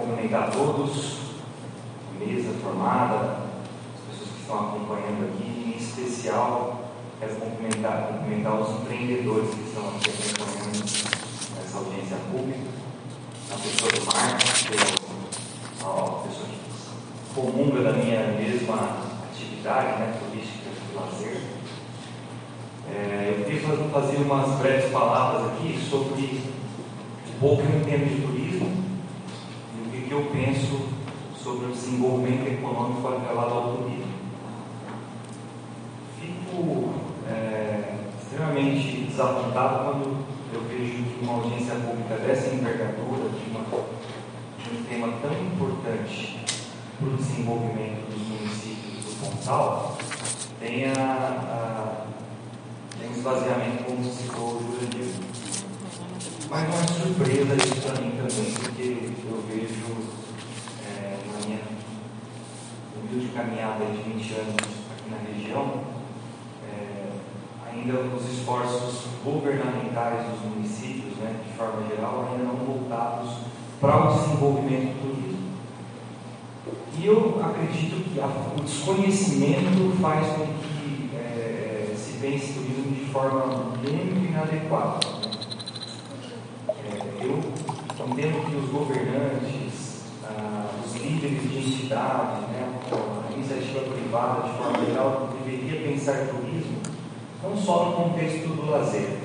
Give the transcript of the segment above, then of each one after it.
cumprimentar a todos, mesa formada, as pessoas que estão acompanhando aqui, em especial quero cumprimentar, cumprimentar os empreendedores que estão aqui acompanhando essa audiência pública, a pessoa do é a pessoa que comunga da minha mesma atividade né, turística de lazer. É, eu queria fazer umas breves palavras aqui sobre o pouco que eu entendo de turismo e que, eu penso sobre o desenvolvimento econômico atrelado ao turismo. Fico é, extremamente desapontado quando eu vejo que uma audiência pública dessa envergadura, de, uma, de um tema tão importante para o desenvolvimento dos municípios do Pontal, tenha a, tem um esvaziamento, como citou o Jurandir. Mas é surpresa isso para mim também, porque eu vejo é, na minha humilde caminhada de 20 anos aqui na região, é, ainda os esforços governamentais dos municípios, né, de forma geral, ainda não voltados para o desenvolvimento do turismo. E eu acredito que a, o desconhecimento faz com que é, se pense turismo de forma muito inadequada. Né? É, eu entendo que os governantes, ah, os líderes de entidade, né, a iniciativa privada de forma geral, deveria pensar turismo não só no contexto do lazer,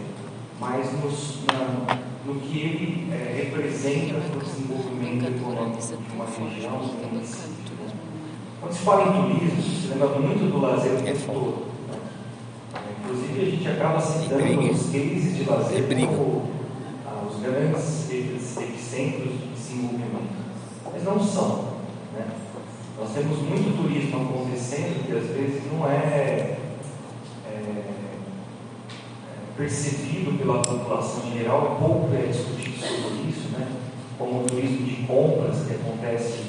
mas nos, na, no que ele é, representa para o desenvolvimento econômico de uma região, de um município. Quando se fala em turismo, se lembra muito do lazer o tempo todo. Né? Inclusive, a gente acaba citando os cases de lazer como ah, os grandes epicentros de desenvolvimento. Mas não são. Né? Nós temos muito turismo acontecendo que às vezes não é percebido pela população em geral, pouco é discutido sobre isso, né? como o turismo de compras que acontece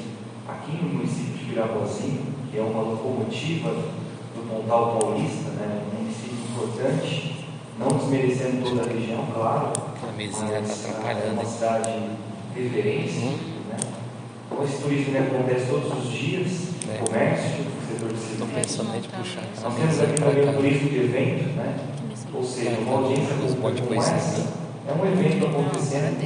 aqui no município de Virabozinho, que é uma locomotiva do Pontal Paulista, né? um município importante, não desmerecendo toda a região, claro, a mesinha está atrapalhando. é uma cidade referência. Hum. Né? Então esse turismo né, acontece todos os dias, é. comércio, setor de serviços. Estou pensando em puxar. Nós temos aqui também o turismo de evento, né? Ou seja, uma audiência como essa é um evento acontecendo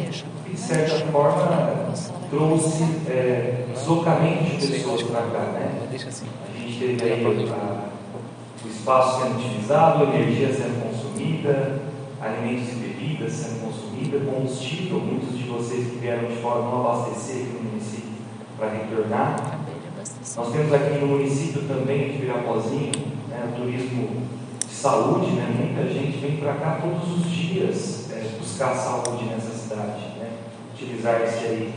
que, de certa forma, trouxe é, deslocamento de pessoas para cá. Né? Assim. A gente teve aí a, o espaço sendo utilizado, energia sendo consumida, alimentos e bebidas sendo consumida, combustível, muitos de vocês que vieram de fora não abastecer aqui no município para retornar. Nós temos aqui no município também de Virapozinho, né, turismo saúde, né? muita gente vem para cá todos os dias é, buscar saúde nessa cidade, né? utilizar-se aí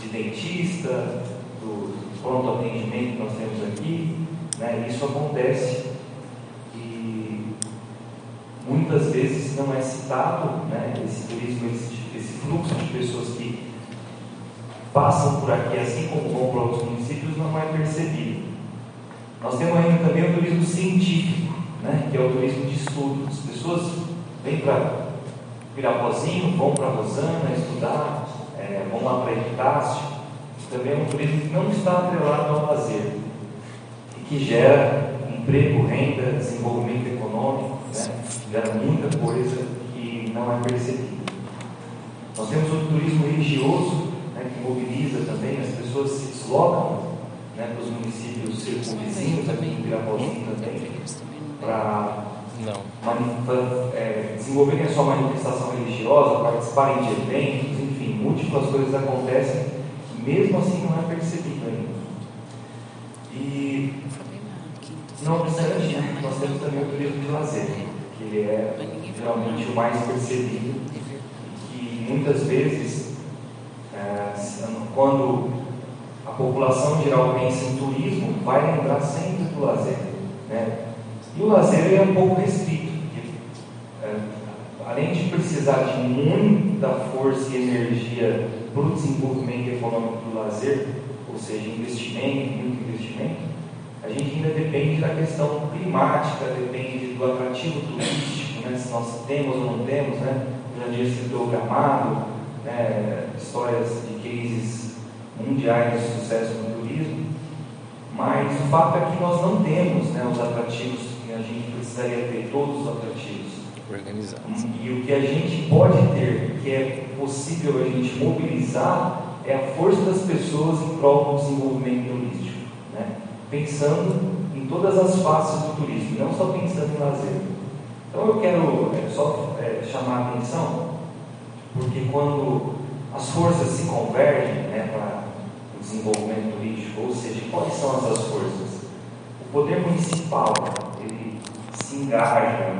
de dentista, do pronto atendimento que nós temos aqui, né? isso acontece e muitas vezes não é citado né? esse turismo, esse, esse fluxo de pessoas que passam por aqui, assim como vão para outros municípios, não é percebido. Nós temos ainda também o turismo científico né, que é o turismo de estudo. As pessoas vêm para Pirapozinho, vão para Rosana estudar, é, vão lá para Epitácio. Também é um turismo que não está atrelado ao lazer e que gera emprego, renda, desenvolvimento econômico, né, gera muita coisa que não é percebida. Nós temos o turismo religioso, né, que mobiliza também, as pessoas se deslocam né, para os municípios circunvizinhos, aqui em Pirapozinho também para é, desenvolverem a sua manifestação religiosa, participarem de eventos, enfim, múltiplas coisas acontecem, mesmo assim não é percebido ainda. E não obstante, nós temos também o turismo de lazer, que é geralmente o mais percebido, que muitas vezes, é, quando a população geral pensa em turismo, vai lembrar sempre do lazer. Né? E o lazer é um pouco restrito, porque, é, além de precisar de muita força e energia para o desenvolvimento econômico do lazer, ou seja, investimento, muito investimento, a gente ainda depende da questão climática, depende do atrativo turístico, né, se nós temos ou não temos, né? Já disse citou gramado, né, histórias de cases mundiais de sucesso no turismo, mas o fato é que nós não temos né, os atrativos que a gente precisaria ter, todos os atrativos. Organizados. E o que a gente pode ter, que é possível a gente mobilizar, é a força das pessoas em prol do desenvolvimento turístico. Pensando em todas as faces do turismo, não só pensando em lazer. Então eu quero é, só é, chamar a atenção, porque quando as forças se convergem né, para o desenvolvimento turístico, ou seja, quais são essas forças? O poder municipal, ele se engaja,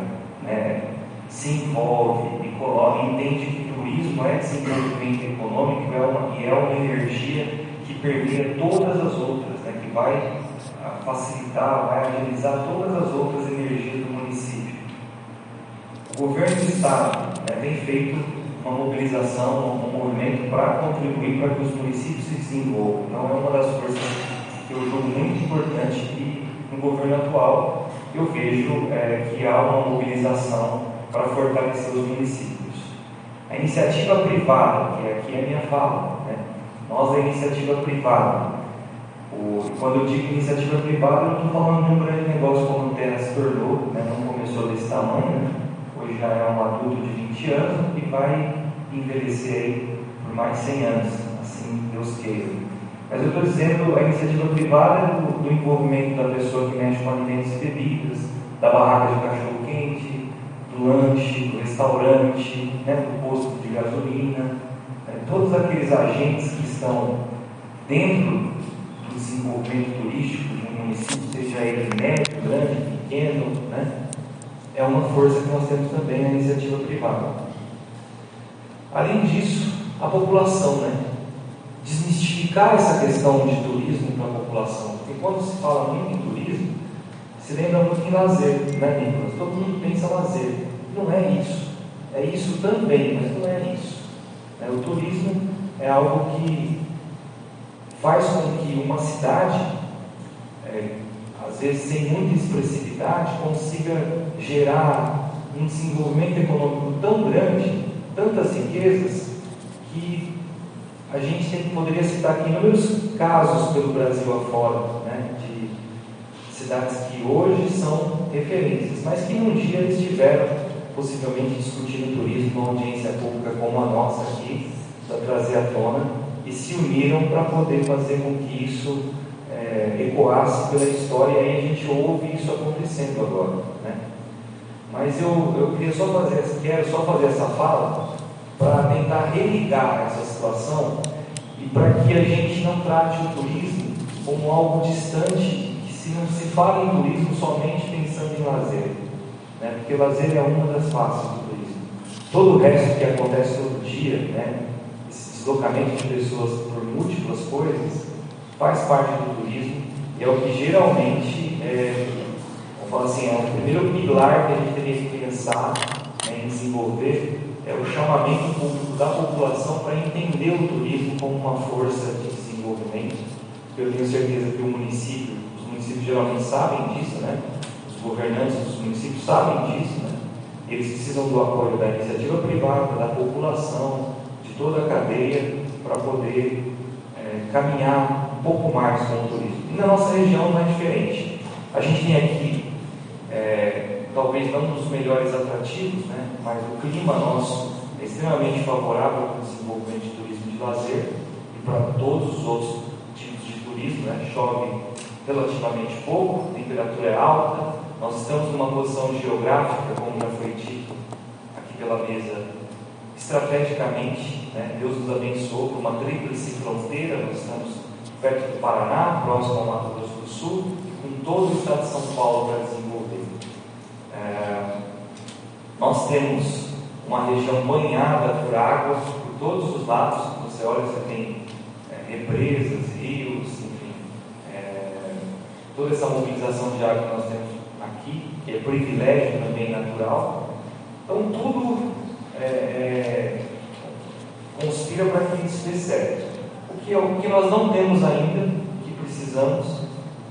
né, se envolve e coloca, entende que turismo é desenvolvimento econômico é uma, e é uma energia que permeia todas as outras, né, que vai facilitar, vai agilizar todas as outras energias do município. O governo do Estado né, tem feito uma mobilização, um movimento para contribuir para que os municípios se desenvolvam. Então, é uma das forças que eu julgo muito importante e no governo atual eu vejo é, que há uma mobilização para fortalecer os municípios. A iniciativa privada, que aqui é a minha fala, né? nós da iniciativa privada, quando eu digo iniciativa privada, eu estou falando de um grande negócio como o Terra se tornou, né? não começou desse tamanho, né? hoje já é um adulto de 20 anos e vai envelhecer por mais 100 anos, assim Deus queira. Mas eu estou dizendo a iniciativa privada do, do, envolvimento da pessoa que mexe com alimentos e bebidas, da barraca de cachorro-quente, do lanche, do restaurante, né, do posto de gasolina, né, todos aqueles agentes que estão dentro desenvolvimento turístico de um município, seja ele médio, grande, pequeno, né, é uma força que nós temos também na iniciativa privada. Além disso, a população, né? Desmistificar essa questão de turismo para a população. Porque quando se fala muito em turismo, se lembra muito em lazer, né, Nicolas? Todo mundo pensa lazer. Não é isso. É isso também, mas não é isso. É, o turismo é algo que faz com que uma cidade, é, às vezes sem muita expressividade, consiga gerar um desenvolvimento econômico tão grande tantas riquezas que a gente tem, poderia citar aqui inúmeros casos pelo Brasil afora, né, de cidades que hoje são referências, mas que um dia estiveram possivelmente discutindo turismo numa audiência pública como a nossa aqui, para trazer à tona, e se uniram para poder fazer com que isso é, ecoasse pela história, e aí a gente ouve isso acontecendo agora. Né? Mas eu, eu queria só fazer, quero só fazer essa fala para tentar religar essa situação e para que a gente não trate o turismo como algo distante, que se não se fala em turismo somente pensando em lazer, né? porque lazer é uma das faces do turismo. Todo o resto que acontece todo dia, né? Deslocamento de pessoas por múltiplas coisas, faz parte do turismo e é o que geralmente é, falo assim, é o primeiro pilar que a gente teria que pensar né, em desenvolver é o chamamento público da população para entender o turismo como uma força de desenvolvimento. Eu tenho certeza que o município, os municípios geralmente sabem disso, né? Os governantes dos municípios sabem disso, né? Eles precisam do apoio da iniciativa privada, da população, toda a cadeia, para poder é, caminhar um pouco mais com o turismo. E na nossa região não é diferente. A gente tem aqui é, talvez não dos melhores atrativos, né? mas o clima nosso é extremamente favorável para o desenvolvimento de turismo de lazer e para todos os outros tipos de turismo. Né? Chove relativamente pouco, a temperatura é alta, nós estamos numa posição geográfica, como já foi dito aqui pela mesa, estrategicamente, né? Deus nos abençoou com uma tríplice fronteira, nós estamos perto do Paraná, próximo ao Mato Grosso do Sul, com todo o estado de São Paulo para desenvolver é, nós temos uma região banhada por água por todos os lados. Você olha, você tem é, represas, rios, enfim, é, toda essa mobilização de água que nós temos aqui, que é privilégio também natural. Então, tudo é, é, conspira para que isso dê certo. O que, o que nós não temos ainda, que precisamos,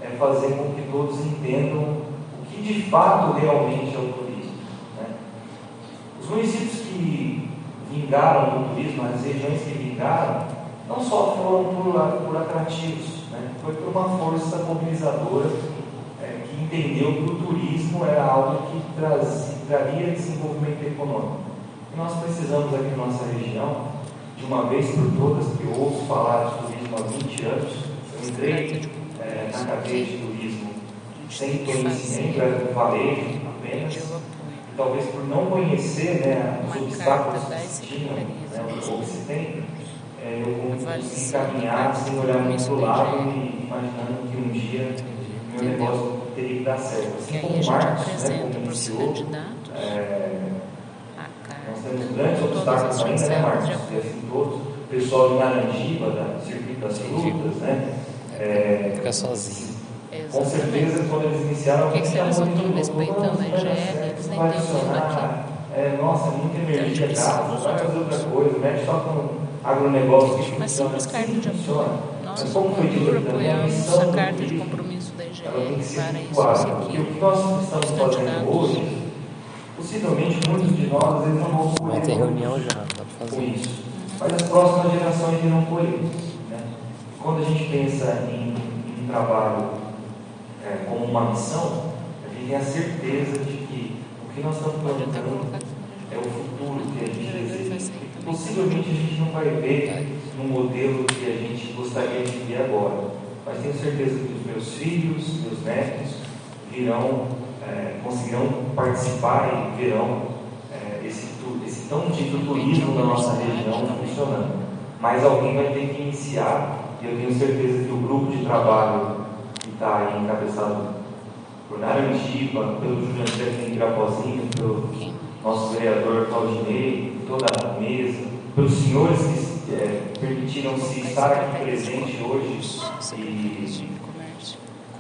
é fazer com que todos entendam que de fato realmente é o turismo. Né? Os municípios que vingaram no turismo, as regiões que vingaram, não só foram por, por atrativos, né? foi por uma força mobilizadora é, que entendeu que o turismo era algo que traria desenvolvimento econômico. E nós precisamos aqui na nossa região, de uma vez por todas, que eu ouço falar de turismo há 20 anos, eu entrei é, na cadeia de turismo sem conhecimento, era um varejo apenas, e talvez por não conhecer né, os obstáculos que tinham, né, ou que se tem, é, eu consegui caminhar sem olhar muito para o lado e imaginando que um dia meu negócio teria que dar certo. Assim como o Marcos, né, como iniciou, é, temos grandes obstáculos ainda, né, Marcos? E assim todos, o pessoal de Naranjiba, da Circuito das Frutas, né? É, Fica sozinho. Com certeza, quando eles iniciaram, Por que, que eles não estão respeitando a IGL? Eles nem têm o aqui. É, nossa, muita energia gasta, vai fazer outra coisa, mexe só com agronegócio que Mas simples carta de apoio. Nós, como cultura, apoiamos a carta de compromisso da IGL para isso Porque o que nós estamos fazendo hoje, possivelmente muitos de nós, vezes não vão colher. Vai ter reunião já, dá para fazer. Com isso. Mas as próximas gerações irão colher. Né? Quando a gente pensa em, em um trabalho é, como uma missão, a gente tem a certeza de que o que nós estamos plantando é o futuro que a gente deseja. Possivelmente a gente não vai ver no modelo que a gente gostaria de ver agora, mas tenho certeza que os meus filhos, meus netos, virão, é, conseguirão participar e verão é, esse, esse tão dito turismo da nossa região funcionando. Mas alguém vai ter que iniciar, e eu tenho certeza que o grupo de trabalho que está aí encabeçado por Naranjiba, pelo Juliano Irapozinho, pelo nosso vereador Claudinei, toda a mesa, pelos senhores que é, permitiram-se estar aqui presente hoje e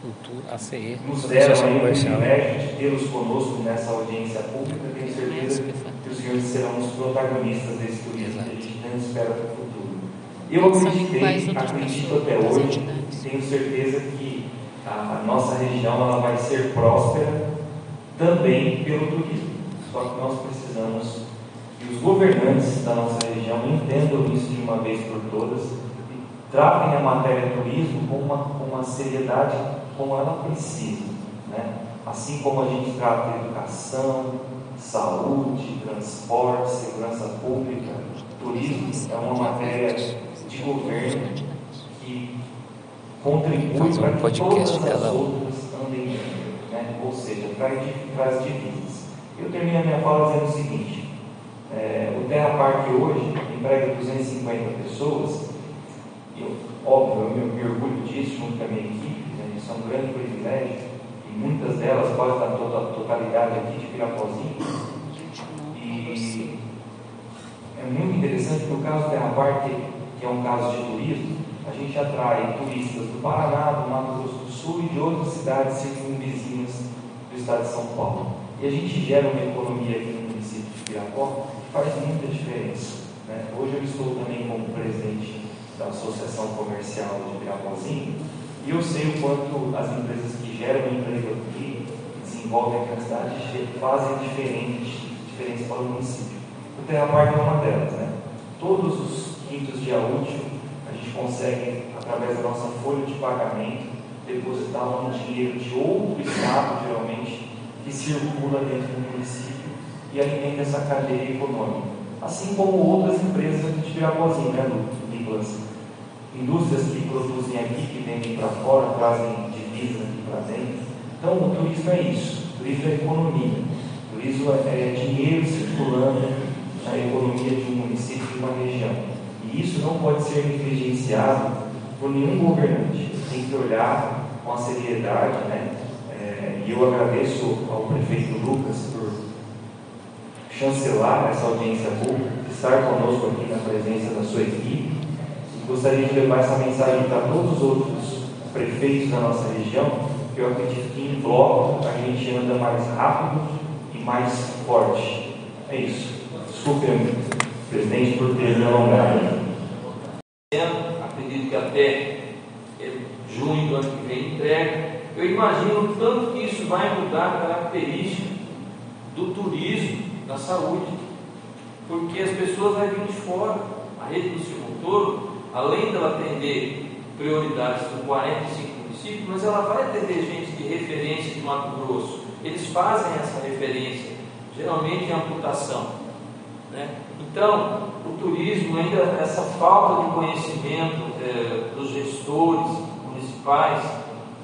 Cultura, ACE, nos deram aí o privilégio de tê-los conosco nessa audiência pública. Tenho certeza que os senhores serão os protagonistas desse turismo que a gente não espera para o futuro. Eu acreditei, acredito até hoje, tenho certeza que a nossa região ela vai ser próspera também pelo turismo. Só que nós precisamos que os governantes da nossa região entendam isso de uma vez por todas e tratem a matéria turismo com uma, com uma seriedade como ela precisa. Né? Assim como a gente trata educação, saúde, transporte, segurança pública, turismo é uma matéria de governo que contribui para que todas as outras andem bem, né? ou seja, traz divisas. Eu termino a minha fala dizendo o seguinte: é, o Terra Park hoje emprega 250 pessoas, eu, óbvio, eu me, orgulho disso junto com a minha equipe, é um grande privilégio, e muitas delas, quase na totalidade aqui de Pirapozinho. E é muito interessante que o caso Terra que é um caso de turismo, a gente atrai turistas do Paraná, do Mato Grosso do Sul e de outras cidades circunvizinhas do estado de São Paulo. E a gente gera uma economia aqui no município de Piracó que faz muita diferença. Né? Hoje eu estou também como presidente da Associação Comercial de Piracózinho e eu sei o quanto as empresas que geram emprego aqui, desenvolvem aqui na cidade, fazem diferente, diferença para o município. O Terra Park é uma delas. Né? Todos os quintos dia útil a gente consegue, através da nossa folha de pagamento, depositar um dinheiro de outro estado, geralmente, que circula dentro do município e alimenta essa cadeia econômica. Assim como outras empresas aqui de Pirapozinho, né, Nicolas? Indústrias que produzem aqui, que vendem para fora, trazem divisas aqui para dentro. Então, o turismo é isso. O turismo é economia. O turismo é, é dinheiro circulando na economia de um município, de uma região. E isso não pode ser negligenciado por nenhum governante. Tem que olhar com a seriedade, né? e eu agradeço ao prefeito Lucas por chancelar essa audiência pública, estar conosco aqui na presença da sua equipe. Gostaria de levar essa mensagem para todos os outros prefeitos da nossa região, que eu acredito que em bloco a gente anda mais rápido e mais forte. É isso. Desculpe, presidente, por ter me alongado. Acredito que até junho do ano que vem entrega eu imagino tanto que isso vai mudar a característica do turismo, da saúde, porque as pessoas vão vir de fora. A rede do Silvotoro além dela atender prioridades com 45 municípios, mas ela vai atender gente de referência de Mato Grosso. Eles fazem essa referência, geralmente em amputação. Né? Então, o turismo, ainda essa falta de conhecimento é, dos gestores municipais,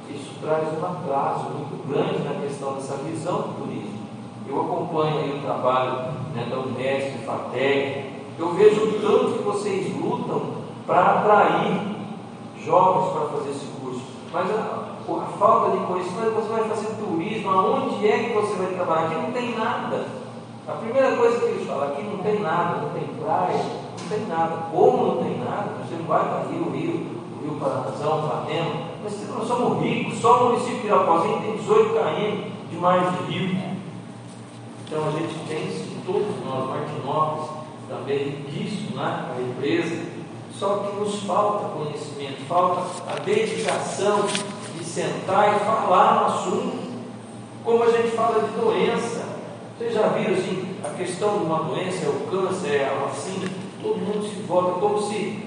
isso traz um atraso muito grande na questão dessa visão do turismo. Eu acompanho o trabalho né, da Unesco, FATEC, eu vejo o tanto que vocês lutam para atrair jovens para fazer esse curso. Mas a, a falta de conhecimento, você vai fazer turismo, aonde é que você vai trabalhar? Aqui não tem nada. A primeira coisa que eles falam, aqui não tem nada, não tem praia, não tem nada. Como não tem nada? Você não vai para Rio, Rio, Rio Paranazão, Flamengo. Mas nós somos ricos, só o município de Irapozinho tem 18 km de mais de rio. Então a gente tem todos nós, Martinópolis, também riquíssimo né, a empresa, só que nos falta conhecimento, falta a dedicação de sentar e falar no assunto, como a gente fala de doença. Vocês já viram assim, a questão de uma doença, é o câncer, é a vacina, todo mundo se volta como se,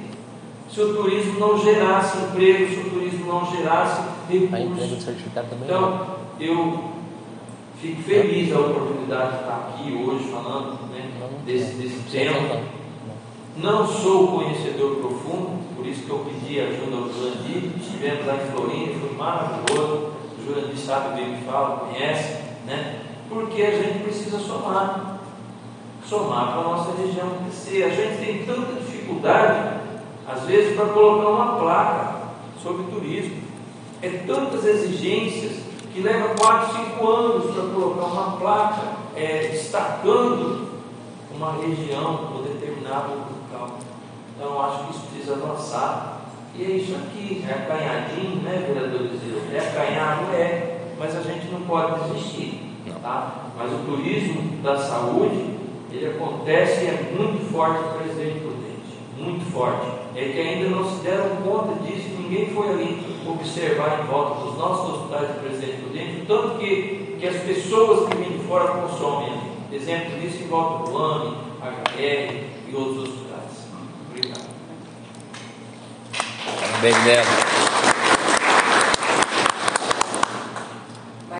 se o turismo não gerasse emprego, se o turismo não gerasse recursos. Então, eu fico feliz da oportunidade de estar aqui hoje falando né, desse, desse tema. Não sou conhecedor profundo, por isso que eu pedi ajuda ao Jurandir. Estivemos lá em Florinda, foi maravilhoso. O Jurandir sabe bem o que fala, conhece, né? Porque a gente precisa somar. Somar para a nossa região crescer. A gente tem tanta dificuldade, às vezes, para colocar uma placa sobre turismo. É tantas exigências que leva 4, 5 anos para colocar uma placa é, destacando uma região ou determinado Então, acho que isso precisa avançar. E é isso aqui, é acanhadinho, né, vereador É acanhado, é, mas a gente não pode desistir. Tá? Mas o turismo da saúde, ele acontece e é muito forte no presidente Prudente, muito forte. É que ainda não se deram conta disso, ninguém foi ali observar em volta dos nossos hospitais de presidente Prudente, tanto que, que as pessoas que vêm de fora consomem. Exemplo disso em volta do AME, HR e outros hospitais. Obrigado. Bem,